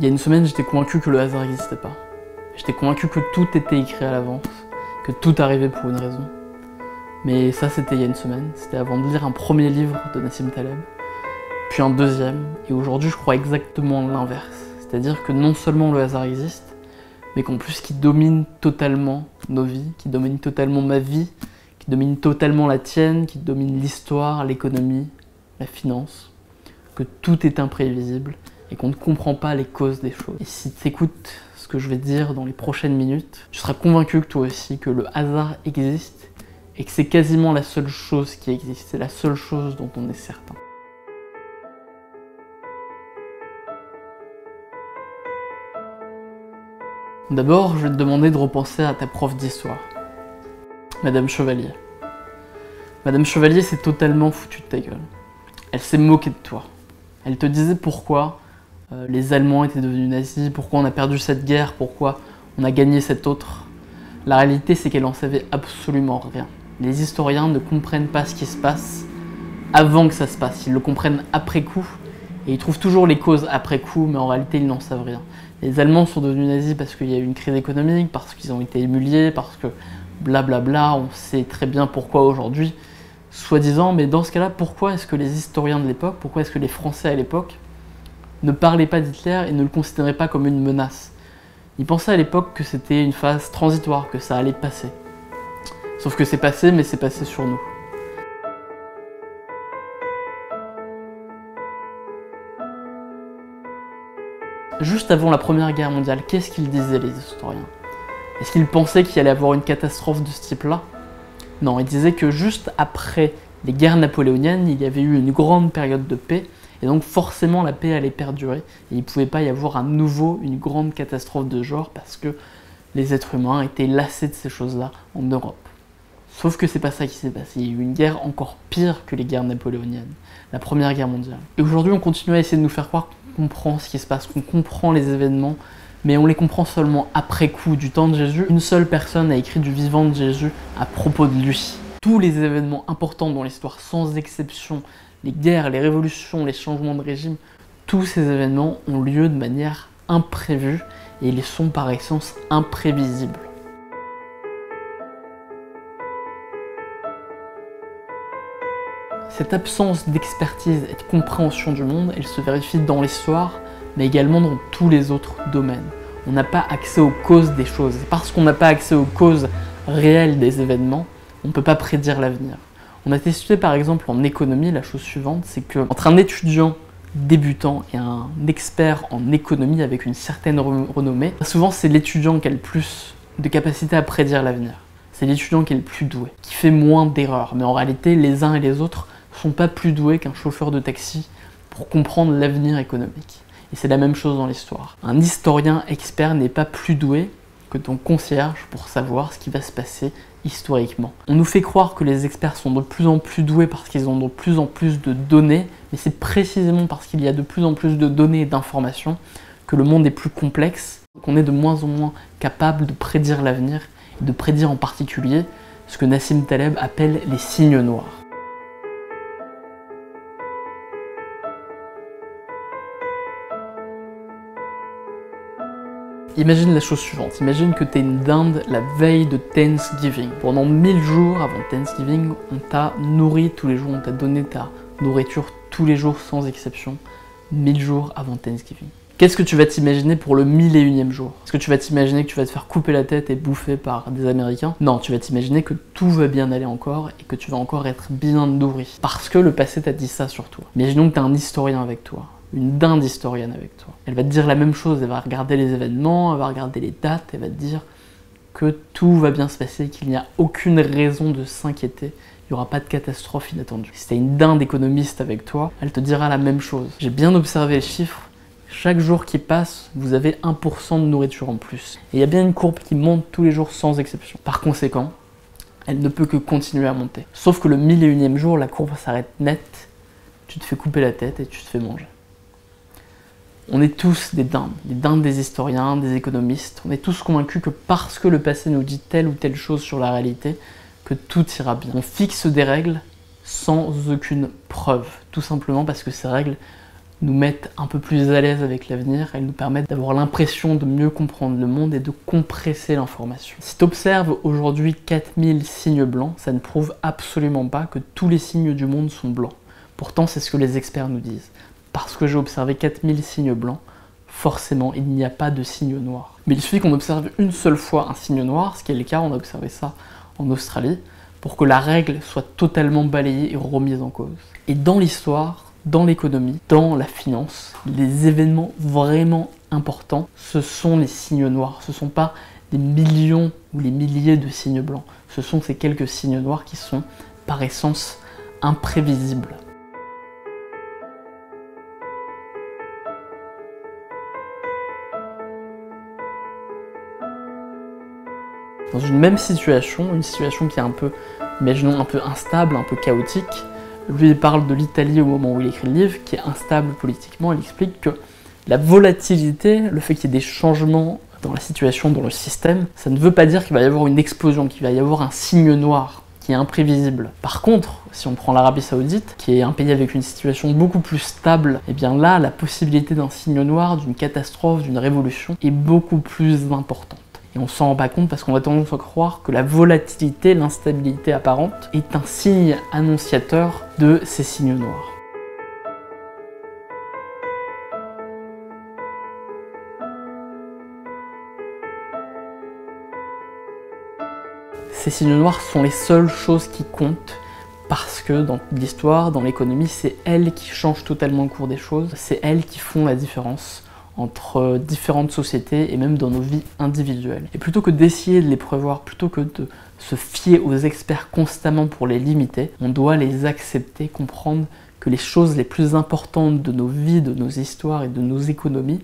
Il y a une semaine, j'étais convaincu que le hasard n'existait pas. J'étais convaincu que tout était écrit à l'avance, que tout arrivait pour une raison. Mais ça, c'était il y a une semaine. C'était avant de lire un premier livre de Nassim Taleb, puis un deuxième. Et aujourd'hui, je crois exactement l'inverse. C'est-à-dire que non seulement le hasard existe, mais qu'en plus, qui domine totalement nos vies, qui domine totalement ma vie, qui domine totalement la tienne, qui domine l'histoire, l'économie, la finance, que tout est imprévisible et qu'on ne comprend pas les causes des choses. Et si tu écoutes ce que je vais dire dans les prochaines minutes, tu seras convaincu que toi aussi, que le hasard existe et que c'est quasiment la seule chose qui existe, c'est la seule chose dont on est certain. D'abord, je vais te demander de repenser à ta prof d'histoire, Madame Chevalier. Madame Chevalier s'est totalement foutue de ta gueule. Elle s'est moquée de toi. Elle te disait pourquoi euh, les Allemands étaient devenus nazis, pourquoi on a perdu cette guerre, pourquoi on a gagné cette autre? La réalité, c'est qu'elle en savait absolument rien. Les historiens ne comprennent pas ce qui se passe avant que ça se passe. Ils le comprennent après coup et ils trouvent toujours les causes après coup, mais en réalité, ils n'en savent rien. Les Allemands sont devenus nazis parce qu'il y a eu une crise économique, parce qu'ils ont été émuliés, parce que blablabla, bla bla, on sait très bien pourquoi aujourd'hui, soi-disant, mais dans ce cas-là, pourquoi est-ce que les historiens de l'époque, pourquoi est-ce que les Français à l'époque ne parlaient pas d'Hitler et ne le considéraient pas comme une menace. Ils pensaient à l'époque que c'était une phase transitoire, que ça allait passer. Sauf que c'est passé, mais c'est passé sur nous. Juste avant la Première Guerre mondiale, qu'est-ce qu'ils disaient les historiens? Est-ce qu'ils pensaient qu'il allait avoir une catastrophe de ce type-là? Non, ils disaient que juste après les guerres napoléoniennes, il y avait eu une grande période de paix et donc forcément la paix allait perdurer. Et il ne pouvait pas y avoir à nouveau une grande catastrophe de genre parce que les êtres humains étaient lassés de ces choses-là en Europe. Sauf que c'est pas ça qui s'est passé. Il y a eu une guerre encore pire que les guerres napoléoniennes, la première guerre mondiale. Et aujourd'hui, on continue à essayer de nous faire croire qu'on comprend ce qui se passe, qu'on comprend les événements, mais on les comprend seulement après coup. Du temps de Jésus, une seule personne a écrit du vivant de Jésus à propos de lui. Tous les événements importants dans l'histoire, sans exception, les guerres, les révolutions, les changements de régime, tous ces événements ont lieu de manière imprévue et ils sont par essence imprévisibles. Cette absence d'expertise et de compréhension du monde, elle se vérifie dans l'histoire, mais également dans tous les autres domaines. On n'a pas accès aux causes des choses. Et parce qu'on n'a pas accès aux causes réelles des événements, on ne peut pas prédire l'avenir. On a testé par exemple en économie la chose suivante, c'est qu'entre un étudiant débutant et un expert en économie avec une certaine renommée, souvent c'est l'étudiant qui a le plus de capacité à prédire l'avenir. C'est l'étudiant qui est le plus doué, qui fait moins d'erreurs. Mais en réalité, les uns et les autres sont pas plus doués qu'un chauffeur de taxi pour comprendre l'avenir économique. Et c'est la même chose dans l'histoire. Un historien expert n'est pas plus doué que ton concierge pour savoir ce qui va se passer historiquement. On nous fait croire que les experts sont de plus en plus doués parce qu'ils ont de plus en plus de données, mais c'est précisément parce qu'il y a de plus en plus de données et d'informations que le monde est plus complexe, qu'on est de moins en moins capable de prédire l'avenir, et de prédire en particulier ce que Nassim Taleb appelle les signes noirs. Imagine la chose suivante, imagine que tu es une dinde la veille de Thanksgiving. Pendant 1000 jours avant Thanksgiving, on t'a nourri tous les jours, on t'a donné ta nourriture tous les jours sans exception, 1000 jours avant Thanksgiving. Qu'est-ce que tu vas t'imaginer pour le mille et unième jour? Est-ce que tu vas t'imaginer que tu vas te faire couper la tête et bouffer par des Américains? Non, tu vas t'imaginer que tout va bien aller encore et que tu vas encore être bien nourri. Parce que le passé t'a dit ça sur toi. Imaginons que tu as un historien avec toi une dinde historienne avec toi. Elle va te dire la même chose, elle va regarder les événements, elle va regarder les dates, elle va te dire que tout va bien se passer, qu'il n'y a aucune raison de s'inquiéter, il n'y aura pas de catastrophe inattendue. Si tu une dinde économiste avec toi, elle te dira la même chose. J'ai bien observé les chiffres, chaque jour qui passe, vous avez 1% de nourriture en plus. Et il y a bien une courbe qui monte tous les jours sans exception. Par conséquent, elle ne peut que continuer à monter. Sauf que le mille et unième jour, la courbe s'arrête net, tu te fais couper la tête et tu te fais manger. On est tous des dindes, des dindes des historiens, des économistes. On est tous convaincus que parce que le passé nous dit telle ou telle chose sur la réalité, que tout ira bien. On fixe des règles sans aucune preuve, tout simplement parce que ces règles nous mettent un peu plus à l'aise avec l'avenir, elles nous permettent d'avoir l'impression de mieux comprendre le monde et de compresser l'information. Si tu observes aujourd'hui 4000 signes blancs, ça ne prouve absolument pas que tous les signes du monde sont blancs. Pourtant, c'est ce que les experts nous disent. Parce que j'ai observé 4000 signes blancs, forcément, il n'y a pas de signe noir. Mais il suffit qu'on observe une seule fois un signe noir, ce qui est le cas, on a observé ça en Australie, pour que la règle soit totalement balayée et remise en cause. Et dans l'histoire, dans l'économie, dans la finance, les événements vraiment importants, ce sont les signes noirs. Ce ne sont pas des millions ou les milliers de signes blancs. Ce sont ces quelques signes noirs qui sont par essence imprévisibles. Dans une même situation, une situation qui est un peu, imaginons, un peu instable, un peu chaotique, lui, il parle de l'Italie au moment où il écrit le livre, qui est instable politiquement. Il explique que la volatilité, le fait qu'il y ait des changements dans la situation, dans le système, ça ne veut pas dire qu'il va y avoir une explosion, qu'il va y avoir un signe noir qui est imprévisible. Par contre, si on prend l'Arabie Saoudite, qui est un pays avec une situation beaucoup plus stable, et eh bien là, la possibilité d'un signe noir, d'une catastrophe, d'une révolution est beaucoup plus importante. Et on s'en rend pas compte parce qu'on a tendance à croire que la volatilité, l'instabilité apparente est un signe annonciateur de ces signes noirs. Ces signes noirs sont les seules choses qui comptent parce que dans l'histoire, dans l'économie, c'est elles qui changent totalement le cours des choses, c'est elles qui font la différence entre différentes sociétés et même dans nos vies individuelles. Et plutôt que d'essayer de les prévoir, plutôt que de se fier aux experts constamment pour les limiter, on doit les accepter, comprendre que les choses les plus importantes de nos vies, de nos histoires et de nos économies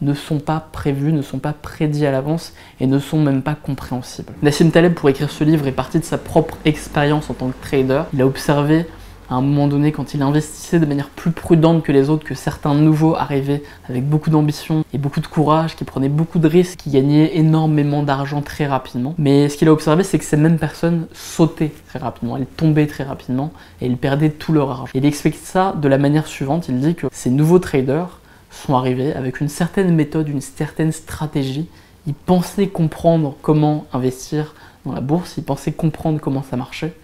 ne sont pas prévues, ne sont pas prédits à l'avance et ne sont même pas compréhensibles. Nassim Taleb, pour écrire ce livre, est parti de sa propre expérience en tant que trader. Il a observé à un moment donné, quand il investissait de manière plus prudente que les autres, que certains nouveaux arrivaient avec beaucoup d'ambition et beaucoup de courage, qui prenaient beaucoup de risques, qui gagnaient énormément d'argent très rapidement. Mais ce qu'il a observé, c'est que ces mêmes personnes sautaient très rapidement, elles tombaient très rapidement et elles perdaient tout leur argent. il explique ça de la manière suivante, il dit que ces nouveaux traders sont arrivés avec une certaine méthode, une certaine stratégie. Ils pensaient comprendre comment investir dans la bourse, ils pensaient comprendre comment ça marchait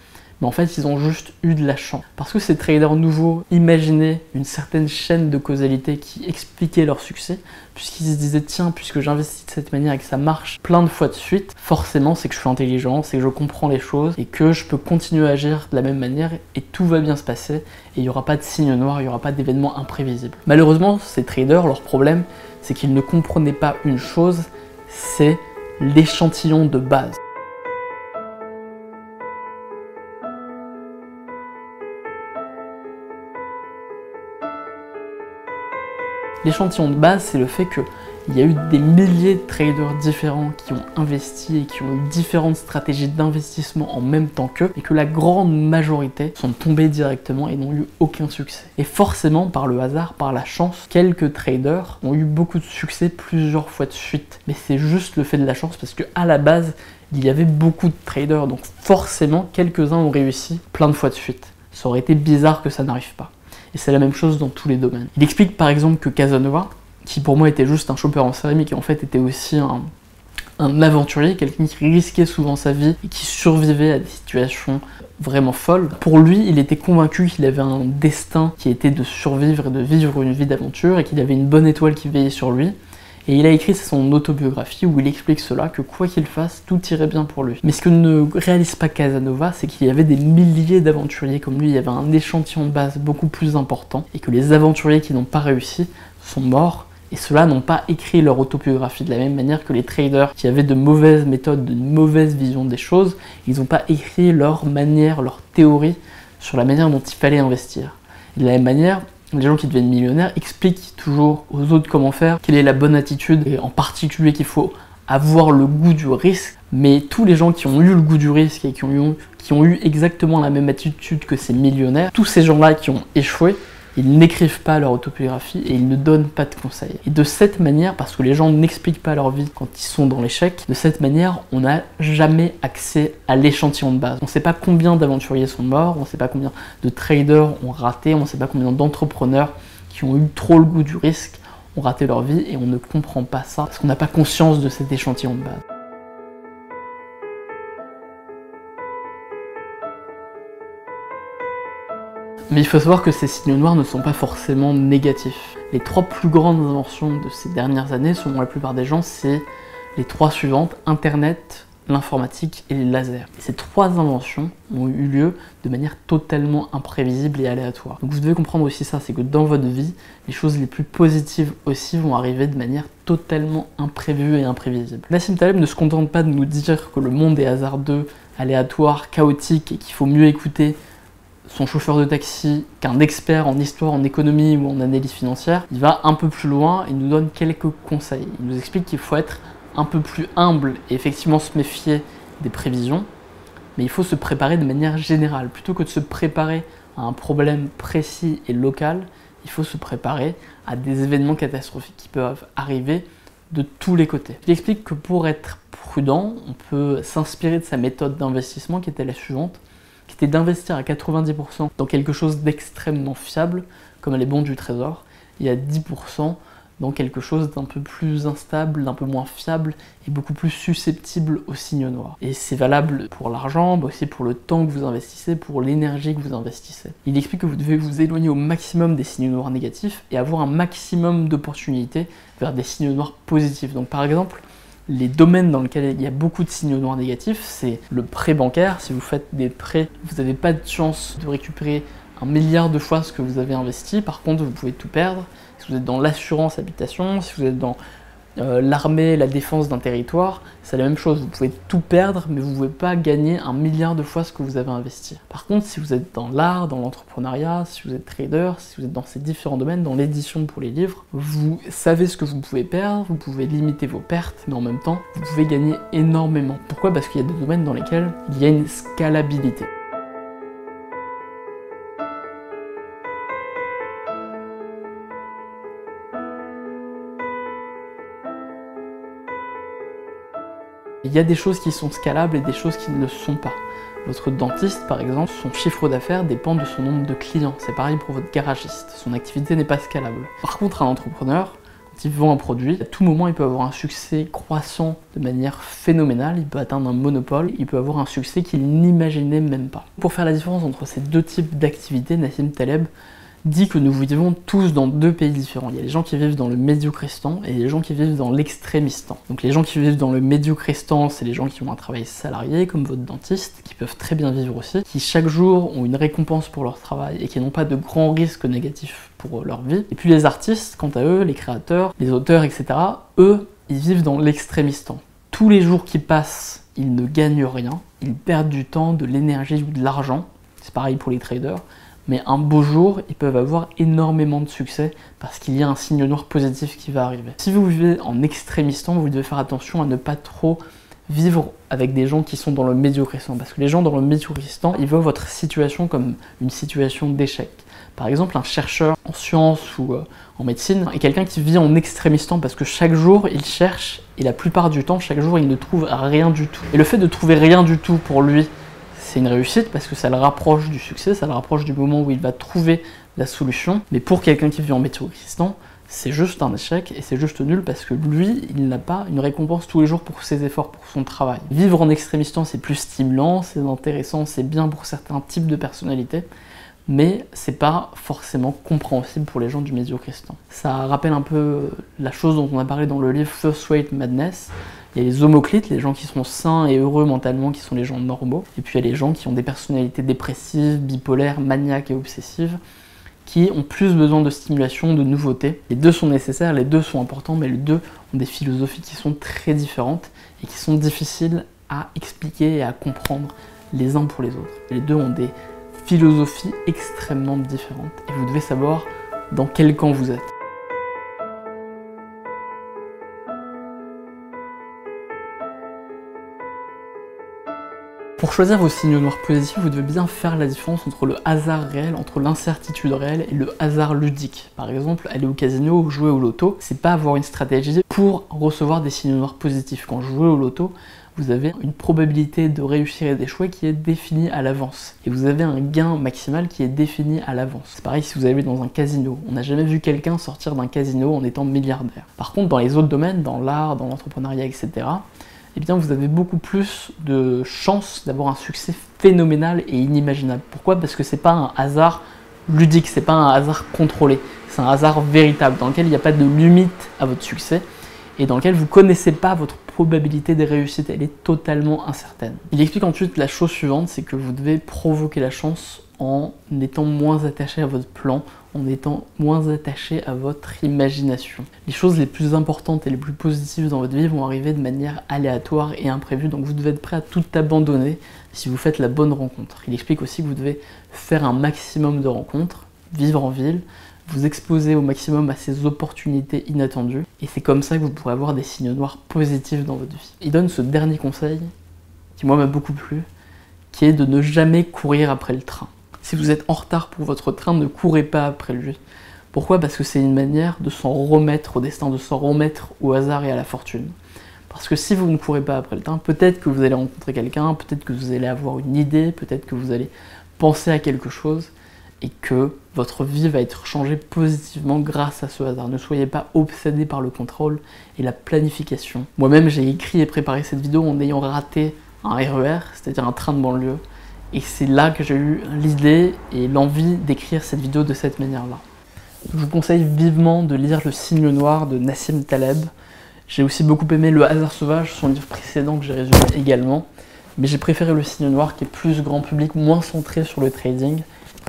mais en fait ils ont juste eu de la chance. Parce que ces traders nouveaux imaginaient une certaine chaîne de causalité qui expliquait leur succès, puisqu'ils se disaient tiens, puisque j'investis de cette manière et que ça marche plein de fois de suite, forcément c'est que je suis intelligent, c'est que je comprends les choses et que je peux continuer à agir de la même manière et tout va bien se passer et il n'y aura pas de signe noir, il n'y aura pas d'événement imprévisible. Malheureusement, ces traders, leur problème, c'est qu'ils ne comprenaient pas une chose, c'est l'échantillon de base. L'échantillon de base, c'est le fait qu'il y a eu des milliers de traders différents qui ont investi et qui ont eu différentes stratégies d'investissement en même temps qu'eux, et que la grande majorité sont tombés directement et n'ont eu aucun succès. Et forcément, par le hasard, par la chance, quelques traders ont eu beaucoup de succès plusieurs fois de suite. Mais c'est juste le fait de la chance parce que à la base, il y avait beaucoup de traders, donc forcément, quelques-uns ont réussi plein de fois de suite. Ça aurait été bizarre que ça n'arrive pas. Et c'est la même chose dans tous les domaines. Il explique par exemple que Casanova, qui pour moi était juste un chopper en série, mais qui en fait était aussi un, un aventurier, quelqu'un qui risquait souvent sa vie et qui survivait à des situations vraiment folles. Pour lui, il était convaincu qu'il avait un destin qui était de survivre et de vivre une vie d'aventure et qu'il avait une bonne étoile qui veillait sur lui. Et il a écrit son autobiographie où il explique cela, que quoi qu'il fasse, tout irait bien pour lui. Mais ce que ne réalise pas Casanova, c'est qu'il y avait des milliers d'aventuriers comme lui, il y avait un échantillon de base beaucoup plus important, et que les aventuriers qui n'ont pas réussi sont morts, et ceux-là n'ont pas écrit leur autobiographie de la même manière que les traders qui avaient de mauvaises méthodes, de mauvaises visions des choses, ils n'ont pas écrit leur manière, leur théorie sur la manière dont il fallait investir. De la même manière, les gens qui deviennent millionnaires expliquent toujours aux autres comment faire, quelle est la bonne attitude, et en particulier qu'il faut avoir le goût du risque. Mais tous les gens qui ont eu le goût du risque et qui ont eu, exactement la même attitude que ces millionnaires, tous ces gens-là qui ont échoué, ils n'écrivent pas leur autobiographie et ils ne donnent pas de conseils. Et de cette manière, parce que les gens n'expliquent pas leur vie quand ils sont dans l'échec, de cette manière, on n'a jamais accès à l'échantillon de base. On ne sait pas combien d'aventuriers sont morts, on ne sait pas combien de traders ont raté, on ne sait pas combien d'entrepreneurs qui ont eu trop le goût du risque ont raté leur vie et on ne comprend pas ça parce qu'on n'a pas conscience de cet échantillon de base. Mais il faut savoir que ces signes noirs ne sont pas forcément négatifs. Les trois plus grandes inventions de ces dernières années, selon la plupart des gens, c'est les trois suivantes, Internet, l'informatique et les lasers. ces trois inventions ont eu lieu de manière totalement imprévisible et aléatoire. Donc vous devez comprendre aussi ça, c'est que dans votre vie, les choses les plus positives aussi vont arriver de manière totalement imprévue et imprévisible. Nassim Taleb ne se contente pas de nous dire que le monde est hasardeux, aléatoire, chaotique et qu'il faut mieux écouter son chauffeur de taxi qu'un expert en histoire, en économie ou en analyse financière, il va un peu plus loin et nous donne quelques conseils. Il nous explique qu'il faut être un peu plus humble et effectivement se méfier des prévisions, mais il faut se préparer de manière générale. Plutôt que de se préparer à un problème précis et local, il faut se préparer à des événements catastrophiques qui peuvent arriver de tous les côtés. Il explique que pour être prudent, on peut s'inspirer de sa méthode d'investissement qui était la suivante qui était d'investir à 90% dans quelque chose d'extrêmement fiable, comme les bons du trésor, et à 10% dans quelque chose d'un peu plus instable, d'un peu moins fiable et beaucoup plus susceptible aux signes noirs. Et c'est valable pour l'argent, mais aussi pour le temps que vous investissez, pour l'énergie que vous investissez. Il explique que vous devez vous éloigner au maximum des signes noirs négatifs et avoir un maximum d'opportunités vers des signes noirs positifs. Donc par exemple, les domaines dans lesquels il y a beaucoup de signaux noirs négatifs, c'est le prêt bancaire. Si vous faites des prêts, vous n'avez pas de chance de récupérer un milliard de fois ce que vous avez investi. Par contre, vous pouvez tout perdre. Si vous êtes dans l'assurance habitation, si vous êtes dans euh, l'armée, la défense d'un territoire, c'est la même chose. Vous pouvez tout perdre, mais vous ne pouvez pas gagner un milliard de fois ce que vous avez investi. Par contre, si vous êtes dans l'art, dans l'entrepreneuriat, si vous êtes trader, si vous êtes dans ces différents domaines, dans l'édition pour les livres, vous savez ce que vous pouvez perdre, vous pouvez limiter vos pertes, mais en même temps, vous pouvez gagner énormément. Pourquoi? Parce qu'il y a des domaines dans lesquels il y a une scalabilité. Il y a des choses qui sont scalables et des choses qui ne le sont pas. Votre dentiste, par exemple, son chiffre d'affaires dépend de son nombre de clients. C'est pareil pour votre garagiste. Son activité n'est pas scalable. Par contre, un entrepreneur, quand il vend un produit, à tout moment, il peut avoir un succès croissant de manière phénoménale. Il peut atteindre un monopole. Il peut avoir un succès qu'il n'imaginait même pas. Pour faire la différence entre ces deux types d'activités, Nassim Taleb dit que nous vivons tous dans deux pays différents. Il y a les gens qui vivent dans le médiocristan et les gens qui vivent dans l'extrémistan. Donc les gens qui vivent dans le médiocristan, c'est les gens qui ont un travail salarié, comme votre dentiste, qui peuvent très bien vivre aussi, qui chaque jour ont une récompense pour leur travail et qui n'ont pas de grands risques négatifs pour leur vie. Et puis les artistes, quant à eux, les créateurs, les auteurs, etc., eux, ils vivent dans l'extrémistan. Tous les jours qui passent, ils ne gagnent rien, ils perdent du temps, de l'énergie ou de l'argent. C'est pareil pour les traders mais un beau jour, ils peuvent avoir énormément de succès parce qu'il y a un signe noir positif qui va arriver. Si vous vivez en extrémistan, vous devez faire attention à ne pas trop vivre avec des gens qui sont dans le médiocristan. Parce que les gens dans le médiocristan, ils voient votre situation comme une situation d'échec. Par exemple, un chercheur en sciences ou euh, en médecine est quelqu'un qui vit en extrémistan parce que chaque jour, il cherche et la plupart du temps, chaque jour, il ne trouve rien du tout. Et le fait de trouver rien du tout pour lui, c'est une réussite parce que ça le rapproche du succès, ça le rapproche du moment où il va trouver la solution. Mais pour quelqu'un qui vit en météo-cristan, c'est juste un échec et c'est juste nul parce que lui, il n'a pas une récompense tous les jours pour ses efforts, pour son travail. Vivre en extrémistan, c'est plus stimulant, c'est intéressant, c'est bien pour certains types de personnalités, mais c'est pas forcément compréhensible pour les gens du médiocristan. Ça rappelle un peu la chose dont on a parlé dans le livre First Rate Madness, il y a les homoclites, les gens qui sont sains et heureux mentalement, qui sont les gens normaux. Et puis il y a les gens qui ont des personnalités dépressives, bipolaires, maniaques et obsessives, qui ont plus besoin de stimulation, de nouveautés. Les deux sont nécessaires, les deux sont importants, mais les deux ont des philosophies qui sont très différentes et qui sont difficiles à expliquer et à comprendre les uns pour les autres. Les deux ont des philosophies extrêmement différentes et vous devez savoir dans quel camp vous êtes. Pour choisir vos signaux noirs positifs, vous devez bien faire la différence entre le hasard réel, entre l'incertitude réelle et le hasard ludique. Par exemple, aller au casino ou jouer au loto, c'est pas avoir une stratégie pour recevoir des signaux noirs positifs. Quand je joue au loto, vous avez une probabilité de réussir et d'échouer qui est définie à l'avance. Et vous avez un gain maximal qui est défini à l'avance. C'est pareil si vous allez dans un casino. On n'a jamais vu quelqu'un sortir d'un casino en étant milliardaire. Par contre, dans les autres domaines, dans l'art, dans l'entrepreneuriat, etc., eh bien vous avez beaucoup plus de chances d'avoir un succès phénoménal et inimaginable. Pourquoi? Parce que c'est pas un hasard ludique, c'est pas un hasard contrôlé, c'est un hasard véritable dans lequel il n'y a pas de limite à votre succès et dans lequel vous connaissez pas votre probabilité de réussite, elle est totalement incertaine. Il explique ensuite la chose suivante, c'est que vous devez provoquer la chance en étant moins attaché à votre plan, en étant moins attaché à votre imagination. Les choses les plus importantes et les plus positives dans votre vie vont arriver de manière aléatoire et imprévue, donc vous devez être prêt à tout abandonner si vous faites la bonne rencontre. Il explique aussi que vous devez faire un maximum de rencontres, vivre en ville, vous exposer au maximum à ces opportunités inattendues, et c'est comme ça que vous pourrez avoir des signes noirs positifs dans votre vie. Il donne ce dernier conseil, qui moi m'a beaucoup plu, qui est de ne jamais courir après le train. Si vous êtes en retard pour votre train, ne courez pas après lui. Pourquoi? Parce que c'est une manière de s'en remettre au destin, de s'en remettre au hasard et à la fortune. Parce que si vous ne courez pas après le train, peut-être que vous allez rencontrer quelqu'un, peut-être que vous allez avoir une idée, peut-être que vous allez penser à quelque chose, et que votre vie va être changée positivement grâce à ce hasard. Ne soyez pas obsédé par le contrôle et la planification. Moi-même, j'ai écrit et préparé cette vidéo en ayant raté un RER, c'est-à-dire un train de banlieue. Et c'est là que j'ai eu l'idée et l'envie d'écrire cette vidéo de cette manière-là. Je vous conseille vivement de lire Le signe noir de Nassim Taleb. J'ai aussi beaucoup aimé Le hasard sauvage, son livre précédent que j'ai résumé également. Mais j'ai préféré Le signe noir qui est plus grand public, moins centré sur le trading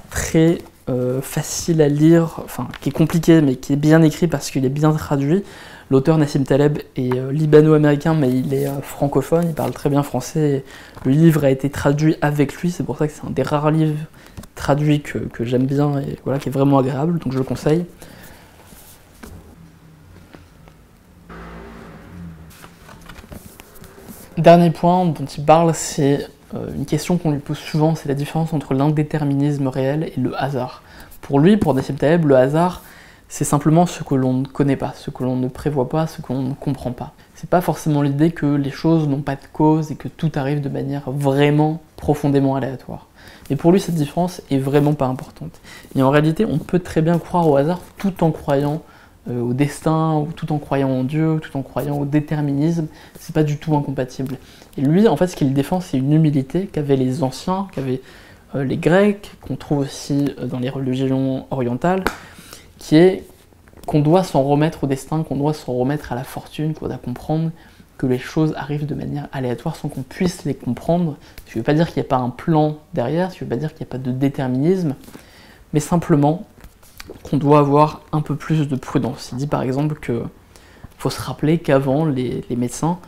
très euh, facile à lire, enfin qui est compliqué mais qui est bien écrit parce qu'il est bien traduit. L'auteur Nassim Taleb est euh, libano-américain mais il est euh, francophone, il parle très bien français. Le livre a été traduit avec lui, c'est pour ça que c'est un des rares livres traduits que, j'aime bien et voilà, qui est vraiment agréable, donc je le conseille. Dernier point dont il parle, c'est euh, une question qu'on lui pose souvent, c'est la différence entre l'indéterminisme réel et le hasard. Pour lui, pour Nassim Taleb, le hasard, c'est simplement ce que l'on ne connaît pas, ce que l'on ne prévoit pas, ce que l'on ne comprend pas. C'est pas forcément l'idée que les choses n'ont pas de cause et que tout arrive de manière vraiment profondément aléatoire. Mais pour lui, cette différence est vraiment pas importante. Et en réalité, on peut très bien croire au hasard tout en croyant euh, au destin, ou tout en croyant en Dieu, tout en croyant au déterminisme, c'est pas du tout incompatible. Et lui, en fait, ce qu'il défend, c'est une humilité qu'avaient les anciens, qu'avaient euh, les Grecs, qu'on trouve aussi euh, dans les religions orientales, qui est qu'on doit s'en remettre au destin, qu'on doit s'en remettre à la fortune, qu'on doit comprendre que les choses arrivent de manière aléatoire sans qu'on puisse les comprendre. Ce qui ne veut pas dire qu'il n'y a pas un plan derrière, ce qui ne veut pas dire qu'il n'y a pas de déterminisme, mais simplement qu'on doit avoir un peu plus de prudence. Il dit par exemple qu'il faut se rappeler qu'avant, les, médecins,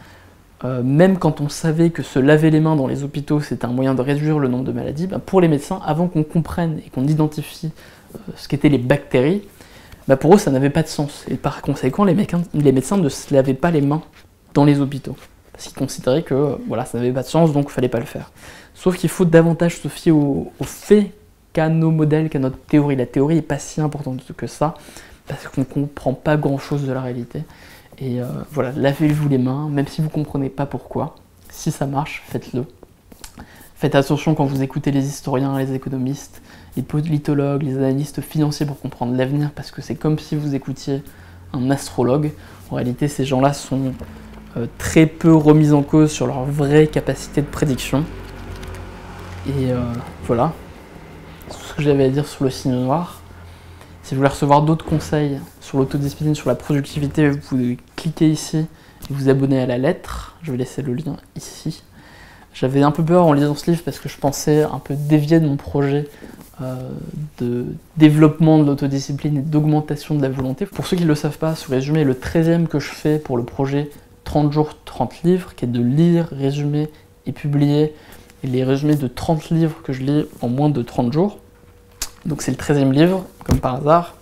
euh, même quand on savait que se laver les mains dans les hôpitaux c'était un moyen de réduire le nombre de maladies, ben, pour les médecins, avant qu'on comprenne et qu'on identifie euh, ce qu'étaient les bactéries, ben, pour eux ça n'avait pas de sens. Et par conséquent, les, médecins ne se lavaient pas les mains dans les hôpitaux. Parce qu'ils considéraient que voilà, ça n'avait pas de sens, donc il fallait pas le faire. Sauf qu'il faut davantage se fier au, au fait qu'à nos modèles, qu'à notre théorie. La théorie n'est pas si importante que ça, parce qu'on ne comprend pas grand-chose de la réalité. Et euh, voilà, lavez-vous les mains, même si vous ne comprenez pas pourquoi. Si ça marche, faites-le. Faites attention quand vous écoutez les historiens, les économistes, les politologues, les analystes financiers pour comprendre l'avenir, parce que c'est comme si vous écoutiez un astrologue. En réalité, ces gens-là sont euh, très peu remis en cause sur leur vraie capacité de prédiction. Et euh, voilà, ce que j'avais à dire sur le signe noir. Si vous voulez recevoir d'autres conseils sur l'autodiscipline, sur la productivité, vous pouvez cliquer ici et vous abonner à la lettre. Je vais laisser le lien ici. J'avais un peu peur en lisant ce livre parce que je pensais un peu dévier de mon projet de développement de l'autodiscipline et d'augmentation de la volonté. Pour ceux qui ne le savent pas, ce résumé est le 13e que je fais pour le projet 30 jours, 30 livres, qui est de lire, résumer et publier les résumés de 30 livres que je lis en moins de 30 jours. Donc c'est le 13e livre, comme par hasard.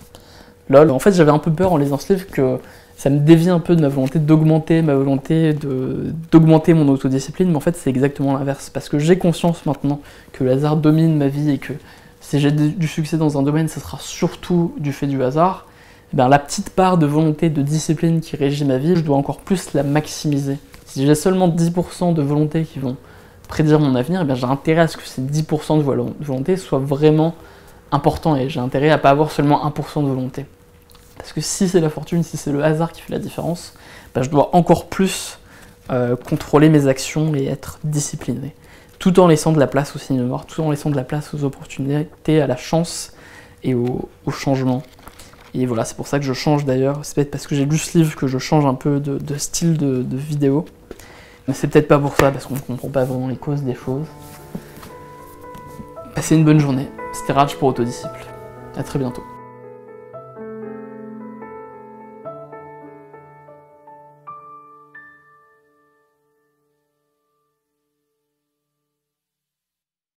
Lol, en fait j'avais un peu peur en lisant ce livre que ça me dévie un peu de ma volonté d'augmenter ma volonté d'augmenter mon autodiscipline, mais en fait c'est exactement l'inverse, parce que j'ai conscience maintenant que le hasard domine ma vie et que si j'ai du succès dans un domaine, ce sera surtout du fait du hasard. Eh bien, la petite part de volonté, de discipline qui régit ma vie, je dois encore plus la maximiser. Si j'ai seulement 10% de volonté qui vont prédire mon avenir, eh j'ai intérêt à ce que ces 10% de volonté soient vraiment importants et j'ai intérêt à pas avoir seulement 1% de volonté. Parce que si c'est la fortune, si c'est le hasard qui fait la différence, ben, je dois encore plus euh, contrôler mes actions et être discipliné. Tout en laissant de la place au signe noir, tout en laissant de la place aux opportunités, à la chance et au, changement. Et voilà, c'est pour ça que je change d'ailleurs. C'est peut-être parce que j'ai lu ce livre que je change un peu de, style de, de vidéo. Mais c'est peut-être pas pour ça, parce qu'on ne comprend pas vraiment les causes des choses. Passez une bonne journée. C'était Raj pour Autodisciple. A très bientôt.